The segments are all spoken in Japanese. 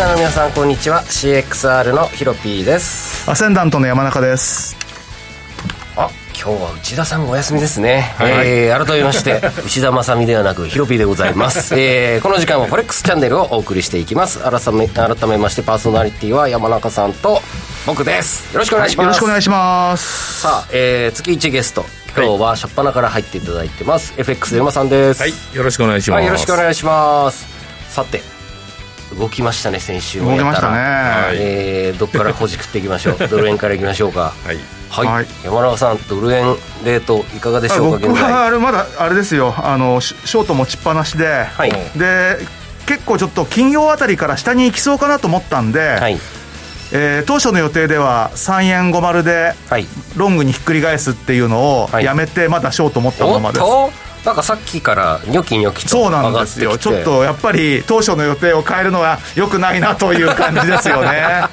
スナーの皆さんこんにちは。CXR のヒロピーです。アセンダントの山中です。あ今日は内田さんお休みですね、はい、えー、改めまして 内田正美ではなくヒロピーでございます、えー、この時間はフォレックスチャンネルをお送りしていきます。改め改めましてパーソナリティは山中さんと僕です。よろしくお願いします、よろしくお願いします。さあ、えー、月1ゲスト。今日は初っ端から入っていただいてます、はい、FX 山さんです。はいよろしくお願いします、はい、よろしくお願いします。さて動きましたね先週。もやったら、ねえー、どっからほじくっていきましょう。ドル円からいきましょうか。はい。はい、はい、山中さんドル円レートいかがでしょうか僕はあれまだあれですよ。あのショート持ちっぱなしで、はい、で結構ちょっと金曜あたりから下に行きそうかなと思ったんで、はい。えー、当初の予定では3円50でロングにひっくり返すっていうのをやめてまだショート持ったままです、はいなんかさっきからニョキニョキとそうなんですよ。ちょっとやっぱり当初の予定を変えるのはよくないなという感じですよね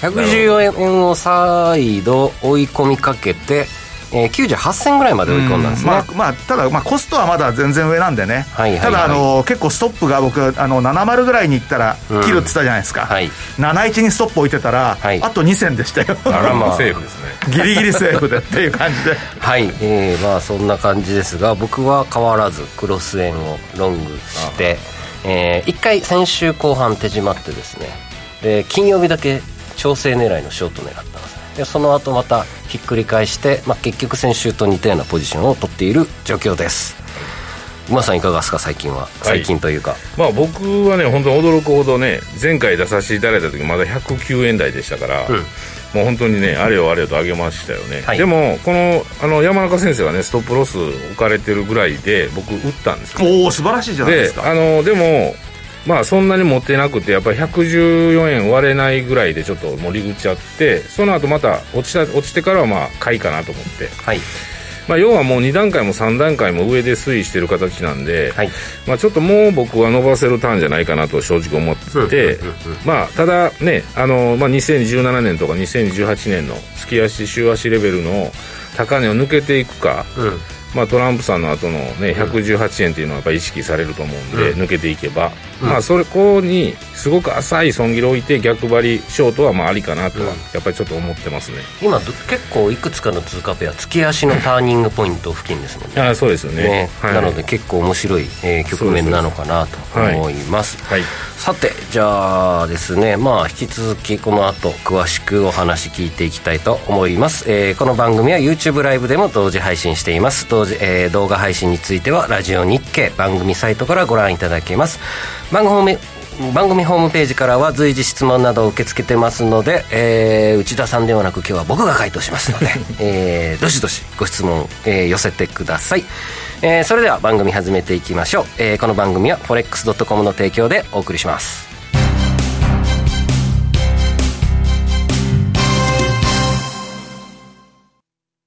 114円を再度追い込みかけてえー、98銭ぐらいまで追い込んだんですね、まあ、まあ、ただ、まあ、コストはまだ全然上なんでね、はいはいはい、ただあの、結構ストップが僕、あの70ぐらいにいったら切るって言ったじゃないですか、うんはい、71にストップ置いてたら、はい、あと2銭でしたよ、あらまあ、セーフですね、ギリギリセーフでっていう感じで、はい、えー、まあそんな感じですが、僕は変わらず、クロス円をロングして、えー、1回、先週後半手締まってですね、で金曜日だけ調整狙いのショート狙ったんですでその後またひっくり返して、まあ、結局先週と似たようなポジションを取っている状況です。馬さんいかがですか最近は？最近というか、はい、まあ僕はね本当に驚くほどね前回出させていただいた時まだ109円台でしたから、うん、もう本当にねあれよあれよと上げましたよね、はい、でもこのあの山中先生がねストップロス置かれてるぐらいで僕打ったんですおお素晴らしいじゃないですか。あのでもまあそんなに持ってなくてやっぱり114円割れないぐらいでちょっと盛り口あってその後また落ちた落ちてからはまあ買いかなと思って。はい。まあ、要はもう2段階も3段階も上で推移してる形なんで、はい、まあ、ちょっともう僕は伸ばせるターンじゃないかなと正直思ってて、まあ、ただね、あのまあ、2017年とか2018年の月足、週足レベルの高値を抜けていくか、うんまあ、トランプさんの後のね118円っていうのはやっぱり意識されると思うんで、うん、抜けていけば、うん、まあそれこにすごく浅い損切りを置いて逆張りショートはまあありかなとはやっぱりちょっと思ってますね、今結構いくつかの通貨ペア月足のターニングポイント付近ですもんね。あそうですよね、ね。はい、なので結構面白い、えー、局面なのかなと思います、はい、はい、さてじゃあですねまあ引き続きこの後詳しくお話聞いていきたいと思います、えー、この番組は YouTube ライブでも同時配信しています。同時、えー、動画配信についてはラジオ日経番組サイトからご覧いただけます。番組番組ホームページからは随時質問などを受け付けてますので、えー、内田さんではなく今日は僕が回答しますので、えー、どしどしご質問、えー、寄せてください、えー、それでは番組始めていきましょう、えー、この番組は forex.com の提供でお送りします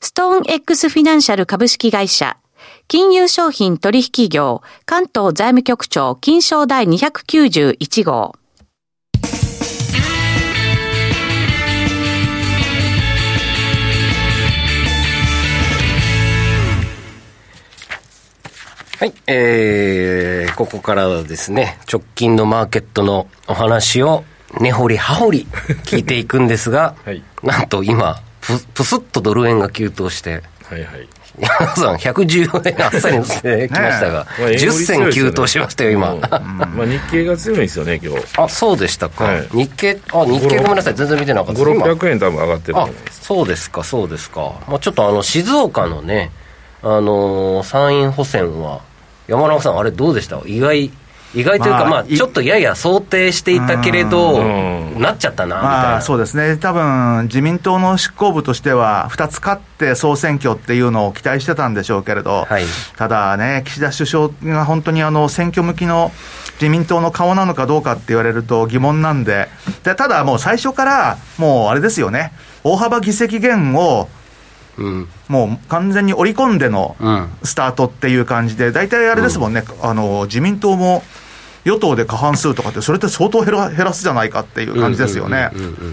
ストーン X フィナンシャル株式会社、金融商品取引業、関東財務局長、金賞第291号。はい、えー、ここからはですね、直近のマーケットのお話を根掘り葉掘り聞いていくんですが、はい、なんと今、プ、プスッとドル円が急騰して、はいはい、山田さん、114円あっさり乗せてきましたが、ね、10銭急騰しましたよ、今。まあ、日経が強いんですよね、今日。あそうでしたか、はい、日経、あ日経ごめんなさい、全然見てなかった5、600円多分上がってるあそうですか、そうですか、まあ、ちょっとあの静岡のね、あのー、山陰補選は、山中さん、あれ、どうでした？意外意外というか、まあ、ちょっとやや想定していたけれど、なっちゃったなみたいな、まあ、そうですね、多分自民党の執行部としては、2つ勝って総選挙っていうのを期待してたんでしょうけれど、はい、ただね、岸田首相が本当にあの選挙向きの自民党の顔なのかどうかって言われると疑問なんで、でただもう最初から、もうあれですよね、大幅議席減をうん、もう完全に織り込んでのスタートっていう感じで、大体あれですもんね、うん、あの自民党も与党で過半数とかって、それって相当減ら減らすじゃないかっていう感じですよね。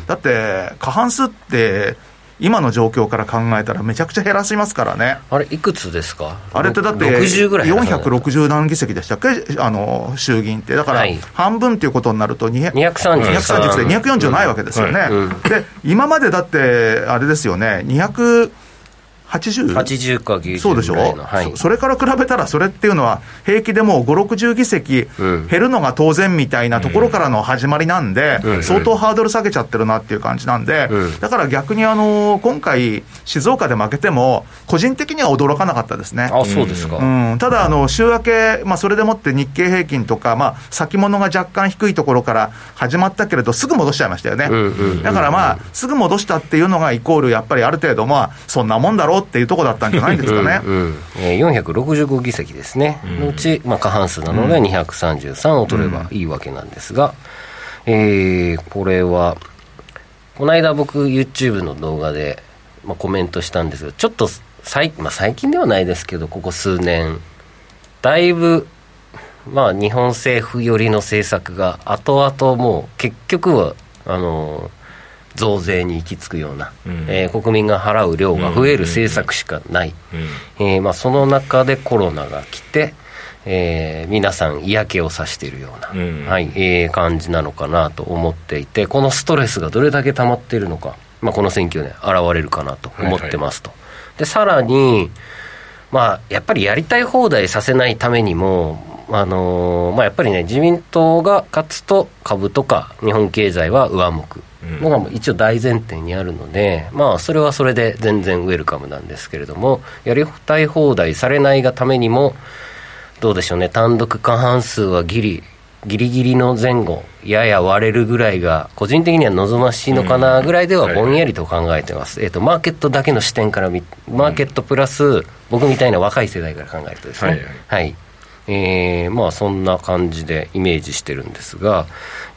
だって、過半数って、今の状況から考えたら、めちゃくちゃ減らしますからね。あれ、いくつですか？あれってだって、460何議席でしたっけ、あの衆議院って、だから半分っていうことになると230、230で240ないわけですよね。で、今までだって、あれですよね、200、80? 80か90そうでしょ、はい、それから比べたら、それっていうのは、平気でもう5、60議席減るのが当然みたいなところからの始まりなんで、うん、相当ハードル下げちゃってるなっていう感じなんで、うん、だから逆にあの今回、静岡で負けても、個人的には驚かなかったですね。あそうですか、うん、ただあの、週明け、まあ、それでもって日経平均とか、まあ、先物が若干低いところから始まったけれど、すぐ戻しちゃいましたよね。だからまあ、すぐ戻したっていうのがイコール、やっぱりある程度、まあ、そんなもんだろうっていうところだったんじゃないですかね。うんうんえー、465議席ですね、うん、のうち、まあ、過半数なので233を取ればいいわけなんですが、うん、えー、これは、この間僕、YouTube の動画で、まあ、コメントしたんですが、ちょっと最,、まあ、最近ではないですけど、ここ数年、だいぶ、まあ、日本政府寄りの政策が、後々もう結局は、あのー増税に行き着くような、うん、えー、国民が払う量が増える政策しかない、えまあ、その中でコロナが来て、えー、皆さん嫌気をさしているような、うん、はいえー、感じなのかなと思っていてこのストレスがどれだけ溜まっているのか、まあ、この選挙で現れるかなと思ってますと、はいはい、でさらに、まあ、やっぱりやりたい放題させないためにもあのー、まあ、やっぱりね、自民党が勝つと株とか日本経済は上向くのが一応大前提にあるので、まあ、それはそれで全然ウェルカムなんですけれども、やりたい放題されないがためにも、どうでしょうね、単独過半数はギリ、ギリギリの前後、やや割れるぐらいが、個人的には望ましいのかなぐらいではぼんやりと考えてます、えーと、マーケットだけの視点から見、マーケットプラス、僕みたいな若い世代から考えるとですね。はい、はいえー、まあそんな感じでイメージしてるんですが、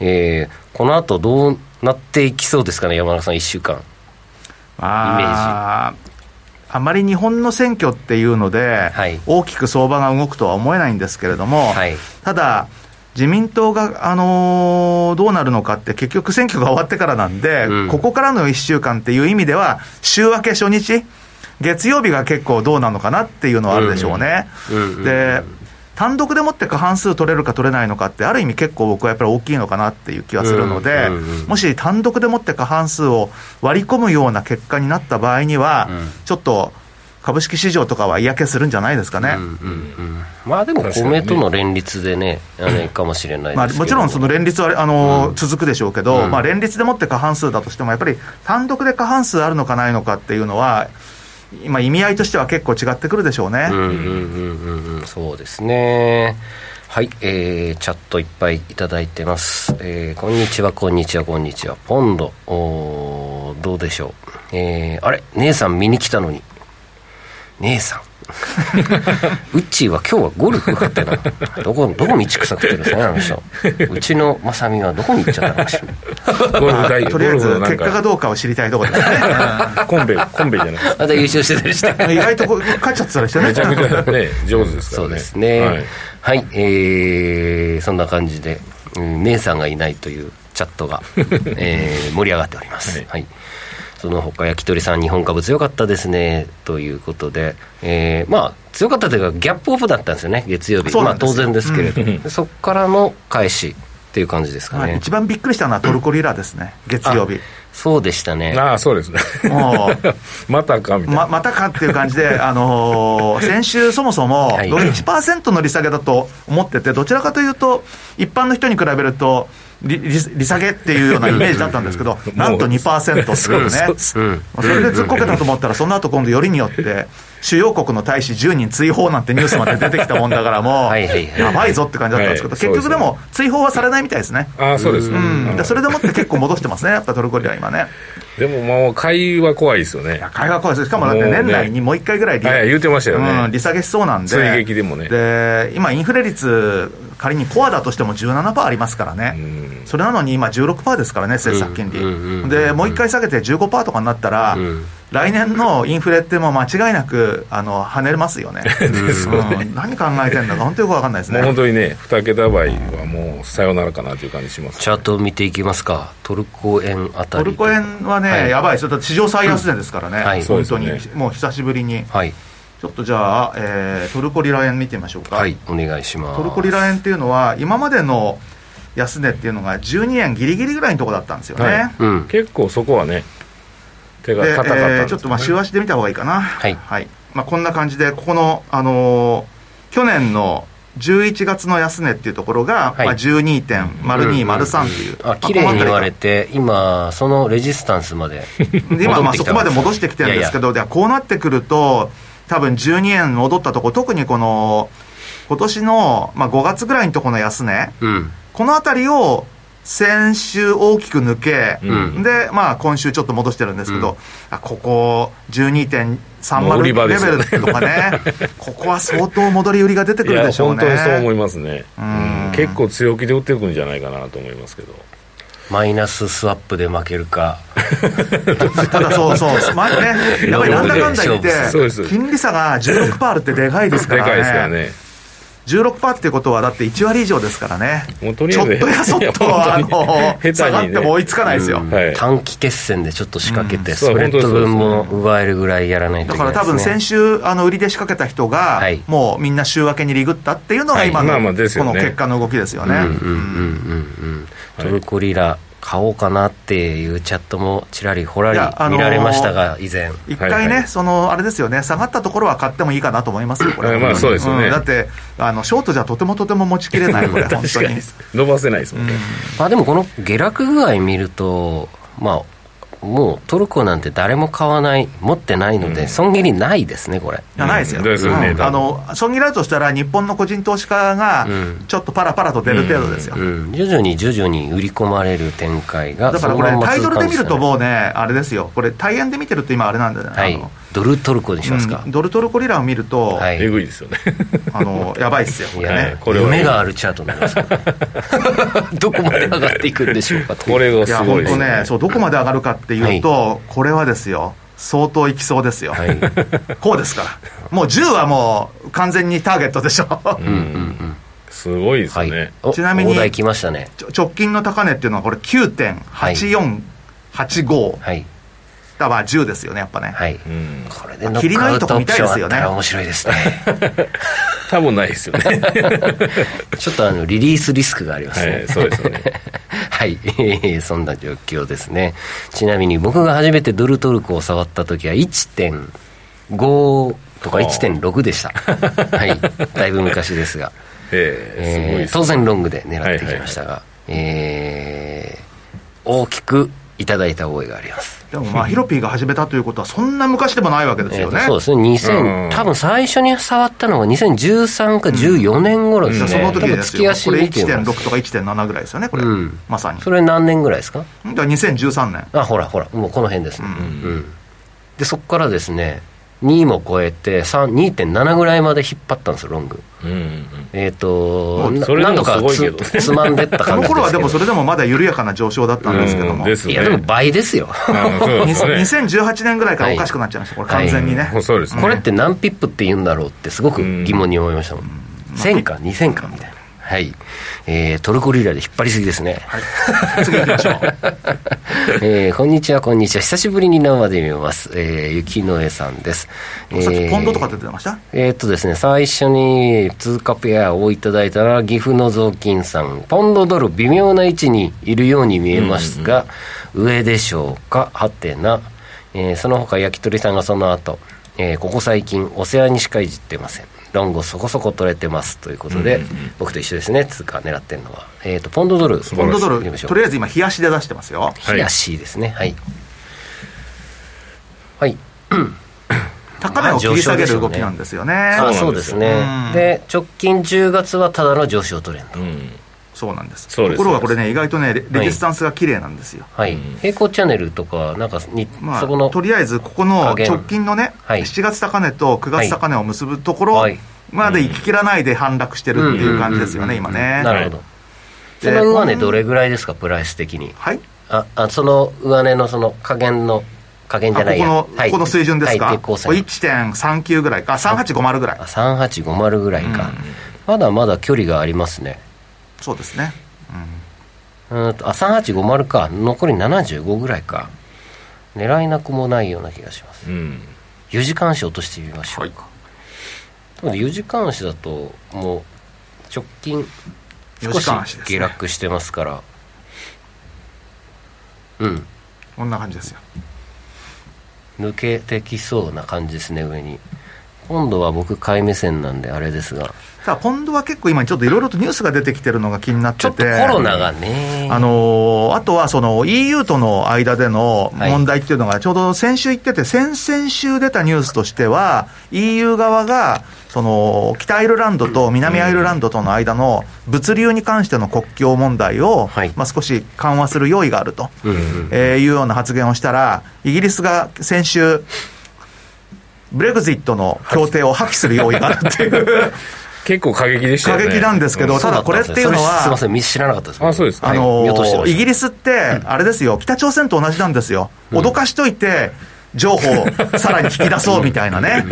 えー、この後どうなっていきそうですかね、山中さん、1週間、イメージ。あまり日本の選挙っていうので、はい、大きく相場が動くとは思えないんですけれども、はい、ただ、自民党が、あのー、どうなるのかって、結局選挙が終わってからなんで、うん、ここからの1週間っていう意味では、週明け初日、月曜日が結構どうなのかなっていうのはあるでしょうね。で単独でもって過半数取れるか取れないのかって、ある意味結構僕はやっぱり大きいのかなっていう気はするので、もし単独でもって過半数を割り込むような結果になった場合には、ちょっと、株式市場とかは嫌気するんじゃないですかね。うんうんうん、まあでも公明党の連立でね、あれかもしれないまあ、もちろんその連立はあの、うん、続くでしょうけど、うん、まあ連立でもって過半数だとしても、やっぱり単独で過半数あるのかないのかっていうのは、今、意味合いとしては結構違ってくるでしょうね。うんうんうんうん、そうですね。はい、えー、チャットいっぱいいただいてます。えー、こんにちは、こんにちは、こんにちは。ポンド、おどうでしょう。えー、あれ、姉さん見に来たのに。姉さん。うっちーは今日はゴルフってな。どこ、どこ道草食ってるんですかね、あの人。うちのまさみはどこに行っちゃったのかしら。ゴルフ大とりあえず、結果がどうかを知りたいところですね。コンベ、コンベじゃないまた優勝してたりして。意外と勝っちゃってたりしてね。めちゃくちゃね、上手ですからね。そうですね。はい、はい、えー、そんな感じで、うん、姉さんがいないというチャットが、えー、盛り上がっております。はい、はいその他焼き鳥さん、日本株強かったですね。ということで、えー、まあ、強かったというか、ギャップオフだったんですよね、月曜日、まあ、当然ですけれど、うん、そこからの返しっていう感じですかね、一番びっくりしたのはトルコリラですね、月曜日。そうでしたね。ああ、そうですね。またかみたいな。ままたかっていう感じで、あのー、先週そもそも、1%の利下げだと思ってて、どちらかというと、一般の人に比べると、利利下げっていうようなイメージだったんですけど、なんと2%っていうね、それでずっこけたと思ったら、その後今度、よりによって、主要国の大使10人追放なんてニュースまで出てきたもんだから、もう、やばいぞって感じだったんですけど、結局でも、追放はされないみたいですね。あそうですね、うん、それでもって結構戻してますね、やっぱトルコリラ、今ね。でももう、買いは怖いですよね。買いは怖いです。しかもだって年内にもう一回ぐらい利,、はい、言ってましたよね、うん、利下げしそうなんで。追撃でもね。で、今、インフレ率、仮にコアだとしても17%ありますからね。それなのに今16%ですからね、政策金利。で、もう一回下げて15%とかになったら、来年のインフレってもう間違いなくあの跳ねますよ ね、うん、何考えてんだか、本当よく分かんないですね。本当にね、2桁倍はもうさよならかなという感じします、チャート見ていきますか、トルコ円あたり。トルコ円はね、はい、やばい。ですよ、史上最安値ですからね、はい、本当に、ね、もう久しぶりに。はい。ちょっとじゃあ、えー、トルコリラ円見てみましょうか。はい、お願いします。トルコリラ円っていうのは、今までの安値っていうのが12円ぎりぎりぐらいのところだったんですよね、はいうん、結構そこはね手が硬かった、ね、えー、ちょっとまあ週足で見た方がいいかな。はい、はい。まあ、こんな感じでここの、あのー、去年の11月の安値っていうところが、はい。まあ、12.0203っていう、あ綺麗に言われて、今、そのレジスタンスまで今、まあそこまで戻してきてるんですけど、いやいや。こうなってくると、多分12円戻ったところ、特にこの今年の、まあ、5月ぐらいのところの安値、うん、この辺りを先週大きく抜け、うん、で、まあ、今週ちょっと戻してるんですけど、うん、あここ12.30レベルとかね、ここは相当戻り売りが出てくるでしょうね。本当にそう思いますね、うん、結構強気で売っていくんじゃないかなと思いますけど。マイナススワップで負けるか。ただそうそう、まあね、やっぱりなんだかんだ言って、金利差が16%あるってでかいですからね。でかいですからね。16%っていうことは、だって1割以上ですからね、ちょっとやそっとあの 下がっても追いつかないですよ、短期決戦でちょっと仕掛けて、スプレッド分も奪えるぐらいやらないとだから多分先週、あの売りで仕掛けた人が、もうみんな週明けにリグったっていうのが、今のこの結果の動きですよね。トルコリラ買おうかなっていうチャットもちらりほらり見られましたが、以前。一回ね、そのあれですよね、下がったところは買ってもいいかなと思いますよ、これ、まあそうですよね、うん、だってあの、ショートじゃとてもとても持ちきれない、これ、本当に。伸ばせないですもんね。うん、まあ、でもこの下落具合見ると、まあ、もうトルコなんて誰も買わない、持ってないので、損切りないですね、これ。ないですよ、ですよね、あの損切りあるとしたら、日本の個人投資家がちょっとパラパラと出る程度ですよ、徐々に徐々に売り込まれる展開が、だからこれ、タイトルで見るともうね、あれですよ、これ、大円で見てると今、あれなんだよね。はいドルトルコにしますか、うん、ドルトルコリラを見ると、はい、えぐいですよね。あのやばいっすよこれね。これ夢があるチャートになります どこまで上がっていくんでしょうかこれがすごいいや本当ねそうどこまで上がるかっていうと、はい、これはですよ相当いきそうですよ、はい、こうですから。もう10はもう完全にターゲットでしょ。うんうんうん。すごいですね、はい、ちなみに、ね、直近の高値っていうのはこれ9.8485、はいがまあ10ですよね、やっぱね。はい。うん、これでノックアウトオプションあったら面白いですね。多分ないですよね。ちょっとあの、リリースリスクがありますね。はい、そうですよね。はい、そんな状況ですね。ちなみに僕が初めてドルトルクを触った時は1.5とか1.6でした。はい。だいぶ昔ですが。えー、当然ロングで狙ってきましたが、えー、大きくいただいた覚えがありますでもまあヒロピーが始めたということはそんな昔でもないわけですよね、そうですね。2000、多分最初に触ったのが2013か14年頃ですね、その時ですよ。これ1.6とか1.7ぐらいですよねこれ、まさに。それ何年ぐらいですか？だから2013年。あほらほら。もうこの辺ですね、うん。でそこからですね2も超えて2.7ぐらいまで引っ張ったんですよロング、うんうん、えっ、ー、となんとかつつまんでった感じですこの頃はでもそれでもまだ緩やかな上昇だったんですけども、ね、いやでも倍ですよ。2018年ぐらいからおかしくなっちゃいました、これ完全にね、はい。そうですね。これって何ピップって言うんだろうってすごく疑問に思いましたもん、うん、1000か2000かみたいなはい。えー、トルコリラで引っ張りすぎですね。はい。次行きましょう。えー、こんにちは、こんにちは。久しぶりに生で見ます。えー、雪の江さんです。えー、ポンドとか出てました？えー、っとですね、最初に通貨ペアをいただいたら、岐阜の雑巾さん、ポンドドル微妙な位置にいるように見えますが、うんうん、上でしょうか？はてな。えー、その他焼き鳥さんがその後、えー、ここ最近お世話にしかいじってませんロングそこそこ取れてますということで、うんうん、僕と一緒ですね。通貨狙ってるのは、えーと、ポンドドル。ポンドドルとりあえず今冷やしで出してますよ。冷やしですね。はい。はい、高値を切り下げる動きなんですよね、あそうですね、で直近10月はただの上昇トレンド、うんそうなんです。ところがこれね意外とねレジスタンスが綺麗なんですよ。はい、平行チャンネルとかなんかに、まあ、そこのとりあえずここの直近のね、はい、7月高値と9月高値を結ぶところまで行ききらないで反落してるっていう感じですよね、今ね。なるほど。その上値どれぐらいですかプライス的に？はい。ああその上値のその加減の加減じゃないや。ここの、はい、ここの水準ですか、はい、1.39ぐらいか。3850ぐらい。3850ぐらいか、まだまだ距離がありますねそうですね。うん。とあ3850か残り75ぐらいか。狙いなくもないような気がします、うん、4時間足落としてみましょうか、はい、4時間足だともう直近少し下落してますから、うん。こんな感じですよ。抜けてきそうな感じですね上に。今度は僕買い目線なんであれですがさあ今度は結構今ちょっといろいろとニュースが出てきてるのが気になってて。ちょっとコロナがね。あのあとはその EU との間での問題っていうのがちょうど先週言ってて、先々週出たニュースとしては EU 側がその北アイルランドと南アイルランドとの間の物流に関しての国境問題を、まあ、少し緩和する用意があると、えいうような発言をしたらイギリスが先週ブレグジットの協定を破棄する用意があるっていう 結構過激でしたよね。過激なんですけど、ただこれっていうのは、すみません、知らなかったです、あ、そうですあのイギリスって、あれですよ、北朝鮮と同じなんですよ。脅かしといて、情報をさらに引き出そうみたいなね、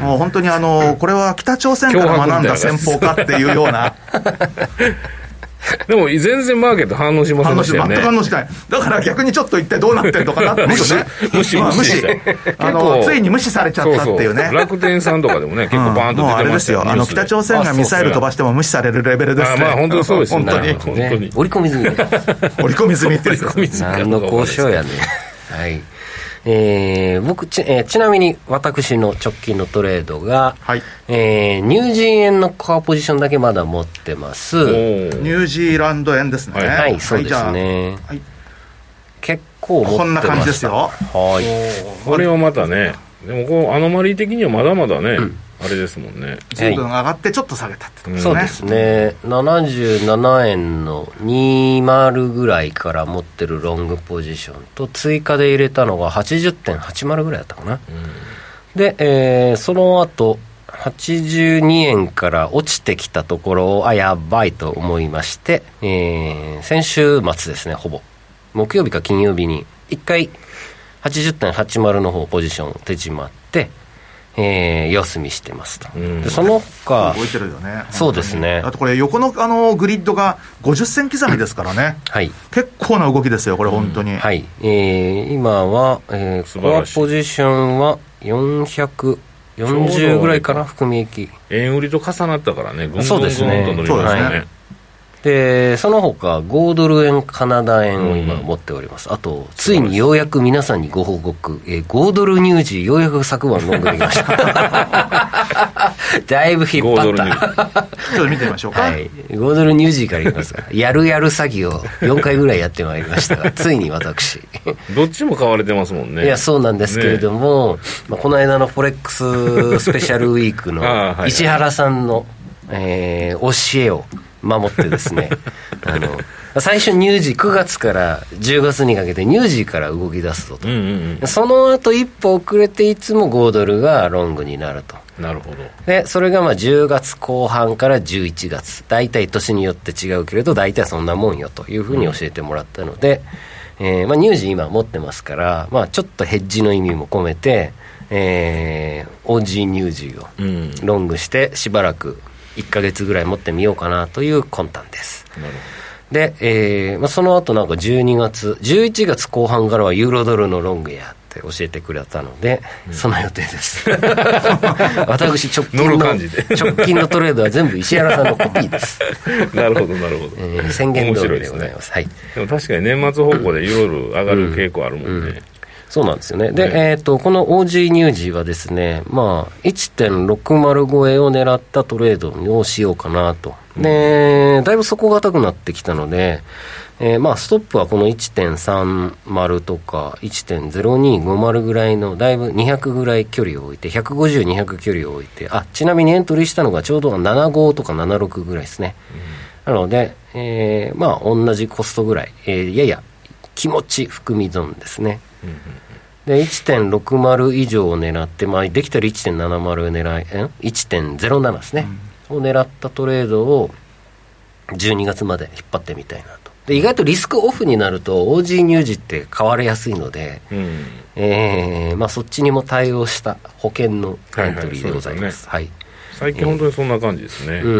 もう本当にあのこれは北朝鮮から学んだ戦法かっていうような。でも全然マーケット反応しませんでしたよね。全く反応しない。だから逆にちょっと一体どうなってんのかなってね。無視、無視、無視。あの、ついに無視されちゃったっていうね。楽天さんとかでもね、結構バーンと出てまあれですよ。あの、北朝鮮がミサイル飛ばしても無視されるレベルですね。まあ本当にそうですよね。本当に。本当に。折り込み済み。折り込み済みってやつです。何の交渉やね。はい。えー、僕ち、えー、ちなみに私の直近のトレードが、はい、えー、ニュージー円のコアポジションだけまだ持ってます。ニュージーランド円ですね。はい、そうですね、はい、結構持ってまこんな感じですよ。はい。これはまたねでもこうアノマリー的にはまだまだね、うんあれですもんね。随分上がってちょっと下げたってことですね、そうですね。77円の20ぐらいから持ってるロングポジションと追加で入れたのが80.80ぐらいだったかな、うん、で、えー、その後82円から落ちてきたところをあやばいと思いまして、えー、先週末ですねほぼ。木曜日か金曜日に1回80.80の方ポジション手締まってえー、四隅してますと、うん、でその他動いてるよねそうですね。あとこれ横のあのグリッドが50銭刻みですからね、はい、結構な動きですよこれ本当に、うん、はい、えー、今は、えー、コアポジションは440ぐらいかな含み益。円売りと重なったからねぐんぐんぐんと乗りましたね。そうでその他5ドル円、カナダ円を今持っております、うん、あと、ついにようやく皆さんにご報告、えー、5ドル乳児、ようやく昨晩飲んできました。だいぶ引っ張った。ちょっと見てみましょうか。はい、5ドル乳児からいきますか。やるやる詐欺を4回ぐらいやってまいりましたが、ついに私。どっちも買われてますもんね。いや、そうなんですけれども、ね、まあ、この間のフォレックススペシャルウィークの 石原さんの、えー、教えを、守ってですね あの最初乳児9月から10月にかけて乳児から動き出すぞと、うんうんうん、その後一歩遅れていつも5ドルがロングになると。なるほど。でそれがまあ10月後半から11月。大体年によって違うけれど大体そんなもんよというふうに教えてもらったので、うん、えー、まあ、乳児今持ってますから、まあ、ちょっとヘッジの意味も込めて、えー、オージー乳児をロングしてしばらく1か月ぐらい持ってみようかなという魂胆です。で、えーまあ、その後なんか12月、11月後半からはユーロドルのロングやって教えてくれたので、うん、その予定です。私直近の、直近のトレードは全部石原さんのコピーです。なるほど、なるほど。えー、宣言通りでございます。すね、はい。でも確かに年末方向でユーロドル上がる傾向あるもんね。うんうんそうなんですよね。で、えっ、ー、と、この OG ニュージーはですね、まあ、1.60超えを狙ったトレードをしようかなと。で、だいぶ底堅くなってきたので、えー、まあ、ストップはこの1.30とか1.0250ぐらいの、だいぶ200ぐらい距離を置いて、150、200距離を置いて、あ、ちなみにエントリーしたのがちょうど75とか76ぐらいですね。うん、なので、えー、まあ、同じコストぐらい、えー、やや気持ち含み損ですね。で1.60以上を狙って、まあ、できたら1.70狙い、え1.07ですね、うん、を狙ったトレードを12月まで引っ張ってみたいなと。で意外とリスクオフになると OG 乳児って買われやすいので、うん、えー、まあ、そっちにも対応した保険のエントリーでございます。はい、はい。最近本当にそんな感じですね、うん。う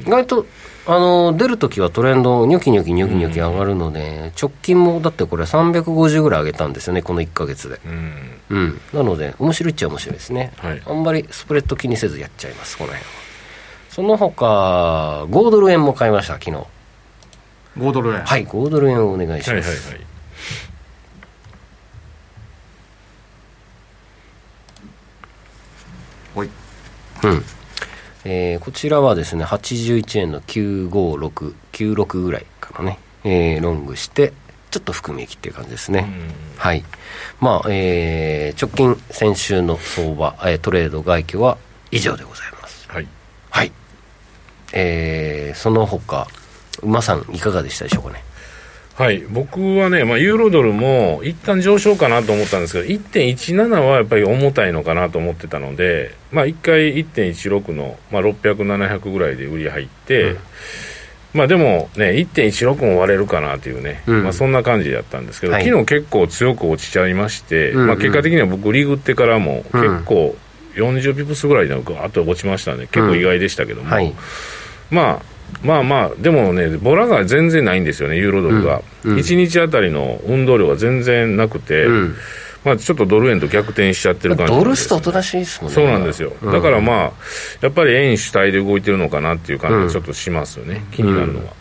ん、意外とあの出るときはトレンド、ニョキニョキニョキニョキ上がるので、うん、直近もだってこれ、350ぐらい上げたんですよね、この1か月で、うん、うん、なので、面白いっちゃ面白いですね、はい、あんまりスプレッド気にせずやっちゃいます、この辺は。その他5ドル円も買いました、昨日。5ドル円。はい、5ドル円をお願いします。はいはいはいはい、うんえー、こちらはですね、81円の956、96ぐらいからね、えー、ロングして、ちょっと含み益っていう感じですね。はい。まあ、えー、直近、先週の相場、えー、トレード外況は以上でございます。はい。はい。えー、その他、馬さん、いかがでしたでしょうかね？はい、僕はね、まあ、ユーロドルも一旦上昇かなと思ったんですけど、1.17はやっぱり重たいのかなと思ってたので、まあ、1回1.16の、まあ、600、700ぐらいで売り入って、うん、まあ、でもね、1.16も割れるかなというね、うん、まあ、そんな感じだったんですけど、はい、昨日結構強く落ちちゃいまして、うんうん、まあ、結果的には僕、リグってからも結構40ピプスぐらいであと落ちましたね、結構意外でしたけども。はい、まあまあまあ、でもね、ボラが全然ないんですよね、ユーロドルが。うん、1日あたりの運動量が全然なくて、うん、まあ、ちょっとドル円と逆転しちゃってる感じ、ね、ドルストおとなしいですもんね。そうなんですよ。だからまあ、やっぱり円主体で動いてるのかなっていう感じがちょっとしますよね、気になるのは。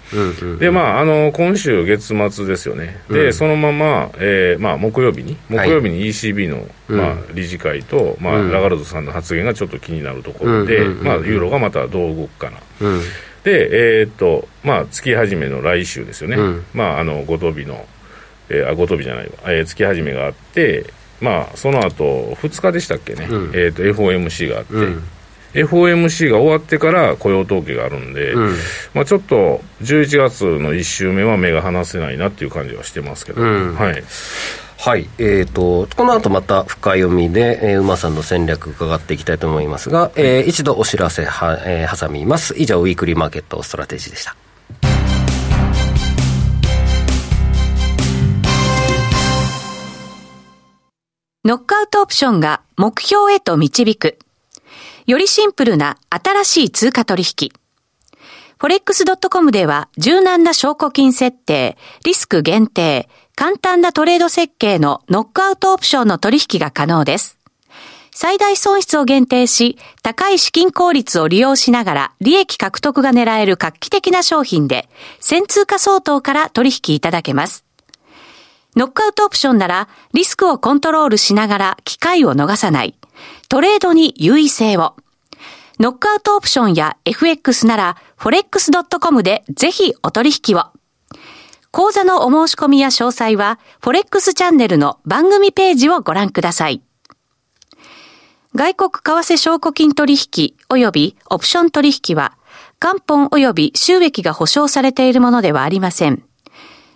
で、まあ、あの、今週月末ですよね。で、そのまま、えー、まあ、木曜日に、木曜日に ECB の、まあ、理事会と、まあ、ラガルドさんの発言がちょっと気になるところで、まあ、ユーロがまたどう動くかな。で、えー、っと、まあ、月始めの来週ですよね。うん、まあ、あの、ごとびの、えー、あ、ごとびじゃないわ、えー、月始めがあって、まあ、その後、2日でしたっけね、うん、えっと、FOMC があって、うん、FOMC が終わってから雇用統計があるんで、うん、まあ、ちょっと11月の1週目は目が離せないなっていう感じはしてますけど、はい。はい、えーと、この後また深読みで、えー、馬さんの戦略伺っていきたいと思いますが、えー、一度お知らせは、えー、挟みます。以上ウィークリーマーケットストラテジーでした。ノックアウトオプションが目標へと導く。よりシンプルな新しい通貨取引。forex.com では柔軟な証拠金設定、リスク限定、簡単なトレード設計のノックアウトオプションの取引が可能です。最大損失を限定し、高い資金効率を利用しながら利益獲得が狙える画期的な商品で、先通貨相当から取引いただけます。ノックアウトオプションならリスクをコントロールしながら機会を逃さない。トレードに優位性を。ノックアウトオプションや FX なら forex.com でぜひお取引を。講座のお申し込みや詳細は、フォレックスチャンネルの番組ページをご覧ください。外国為替証拠金取引及びオプション取引は、元本及び収益が保証されているものではありません。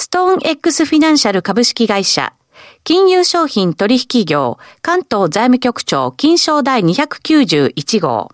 ストーン X フィナンシャル株式会社、金融商品取引業、関東財務局長、金賞第291号。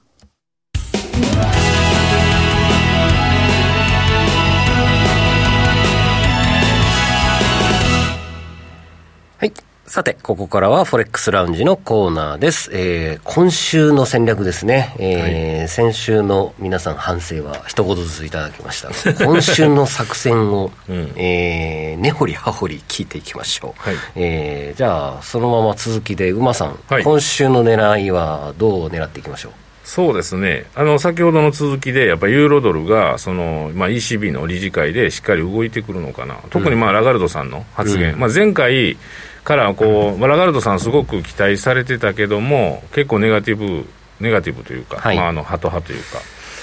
さて、ここからはフォレックスラウンジのコーナーです。えー、今週の戦略ですね。えー、はい、先週の皆さん反省は一言ずついただきました。今週の作戦を、うん、えー、根掘り葉掘り聞いていきましょう。はい、えー、じゃあ、そのまま続きで、馬さん、はい、今週の狙いはどう狙っていきましょう？そうですね、あの先ほどの続きで、やっぱりユーロドルがその、まあ、ECB の理事会でしっかり動いてくるのかな、特にまあラガルドさんの発言、うん、まあ、前回からこう、ラガルドさん、すごく期待されてたけども、結構ネガティブ、ネガティブというか、はい、まあ、あのハト派というか。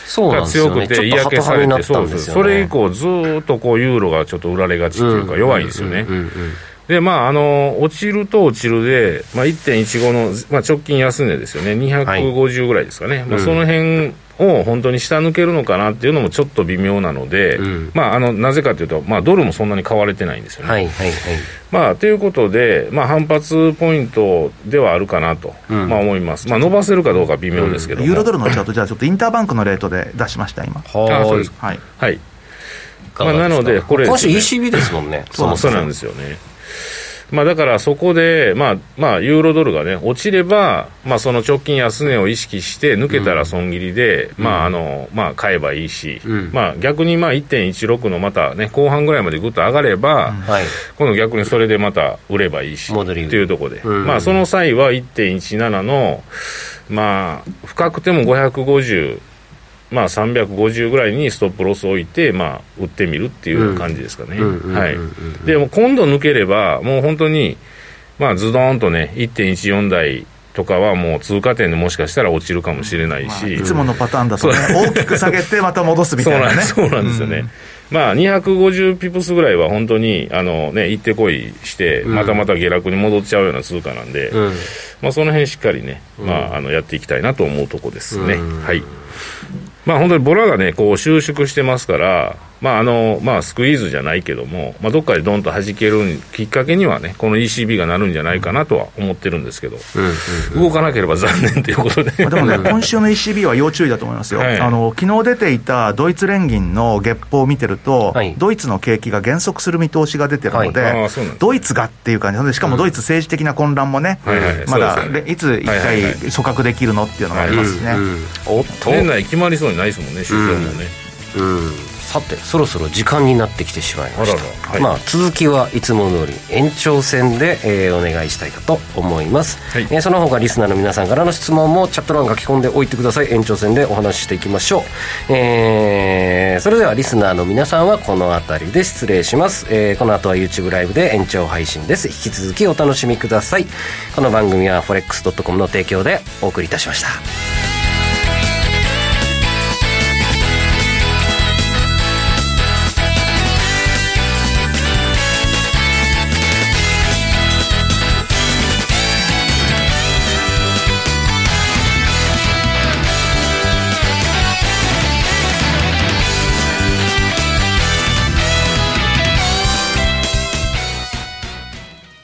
そうが強くて嫌気されて、そうです、それ以降、ずっとこうユーロがちょっと売られがちというか、弱いんですよね。で、まあ、あの、落ちると落ちるで、まあ、1.15の、まあ、直近安値ですよね、250ぐらいですかね、はい、まあ、その辺を本当に下抜けるのかなっていうのもちょっと微妙なので、うん、まあ、あの、なぜかというと、まあ、ドルもそんなに買われてないんですよね。はいはいはい。まあ、ということで、まあ、反発ポイントではあるかなと、うん、まあ、思います。まあ、伸ばせるかどうか微妙ですけど、うん、ユーロドルのチャート、じゃあちょっとインターバンクのレートで出しました、今。は あ、そうです。はい。はい。まあ、なので、これ、ね、今週 ECB ですもんね。そうなんですよね。まあ、だからそこで、まあまあ、ユーロドルがね、落ちれば、まあ、その直近安値を意識して、抜けたら損切りで、うん、まああのまあ、買えばいいし、うん、まあ、逆にまあ1.16のまた、ね、後半ぐらいまでぐっと上がれば、うん今度逆にそれでまた売ればいいしというところで、まあ、その際は1.17の、まあ、深くても550。まあ、350ぐらいにストップロスを置いて、まあ、売ってみるっていう感じですかね。はい。でも今度抜ければ、もう本当に、まあ、ズドンとね、1.14台とかはもう通過点でもしかしたら落ちるかもしれないし、まあ、いつものパターンだとね、大きく下げてまた戻すみたいなね。そうなんですよね。うん、まあ、250ピプスぐらいは本当に、あのね、行ってこいして、またまた下落に戻っちゃうような通貨なんで、うん、まあ、その辺しっかりね、まあ、あの、やっていきたいなと思うとこですね。はい。まあ本当にボラがね、こう収縮してますから、まああの、まあスクイーズじゃないけども、まあどっかでどんと弾けるきっかけにはね、この ECB がなるんじゃないかなとは思ってるんですけど、うんうんうん、動かなければ残念ということで。でもね、今週の ECB は要注意だと思いますよ。はい、あの、昨日出ていたドイツ連銀の月報を見てると、はい、ドイツの景気が減速する見通しが出てるので、はい、ドイツがっていう感じ。で、しかもドイツ政治的な混乱もね、うん、まだ、ね、いつ一回組閣できるのっていうのがありますしね。年内決まりそうにないですもんね、首相もね。うんさてそろそろ時間になってきてしまいました、はい、まあ、続きはいつも通り延長戦で、えー、お願いしたいかと思います、はい、えー、その他リスナーの皆さんからの質問もチャット欄書き込んでおいてください。延長戦でお話ししていきましょう、えー、それではリスナーの皆さんはこの辺りで失礼します、えー、この後は YouTube ライブで延長配信です。引き続きお楽しみください。この番組は forex.com の提供でお送りいたしました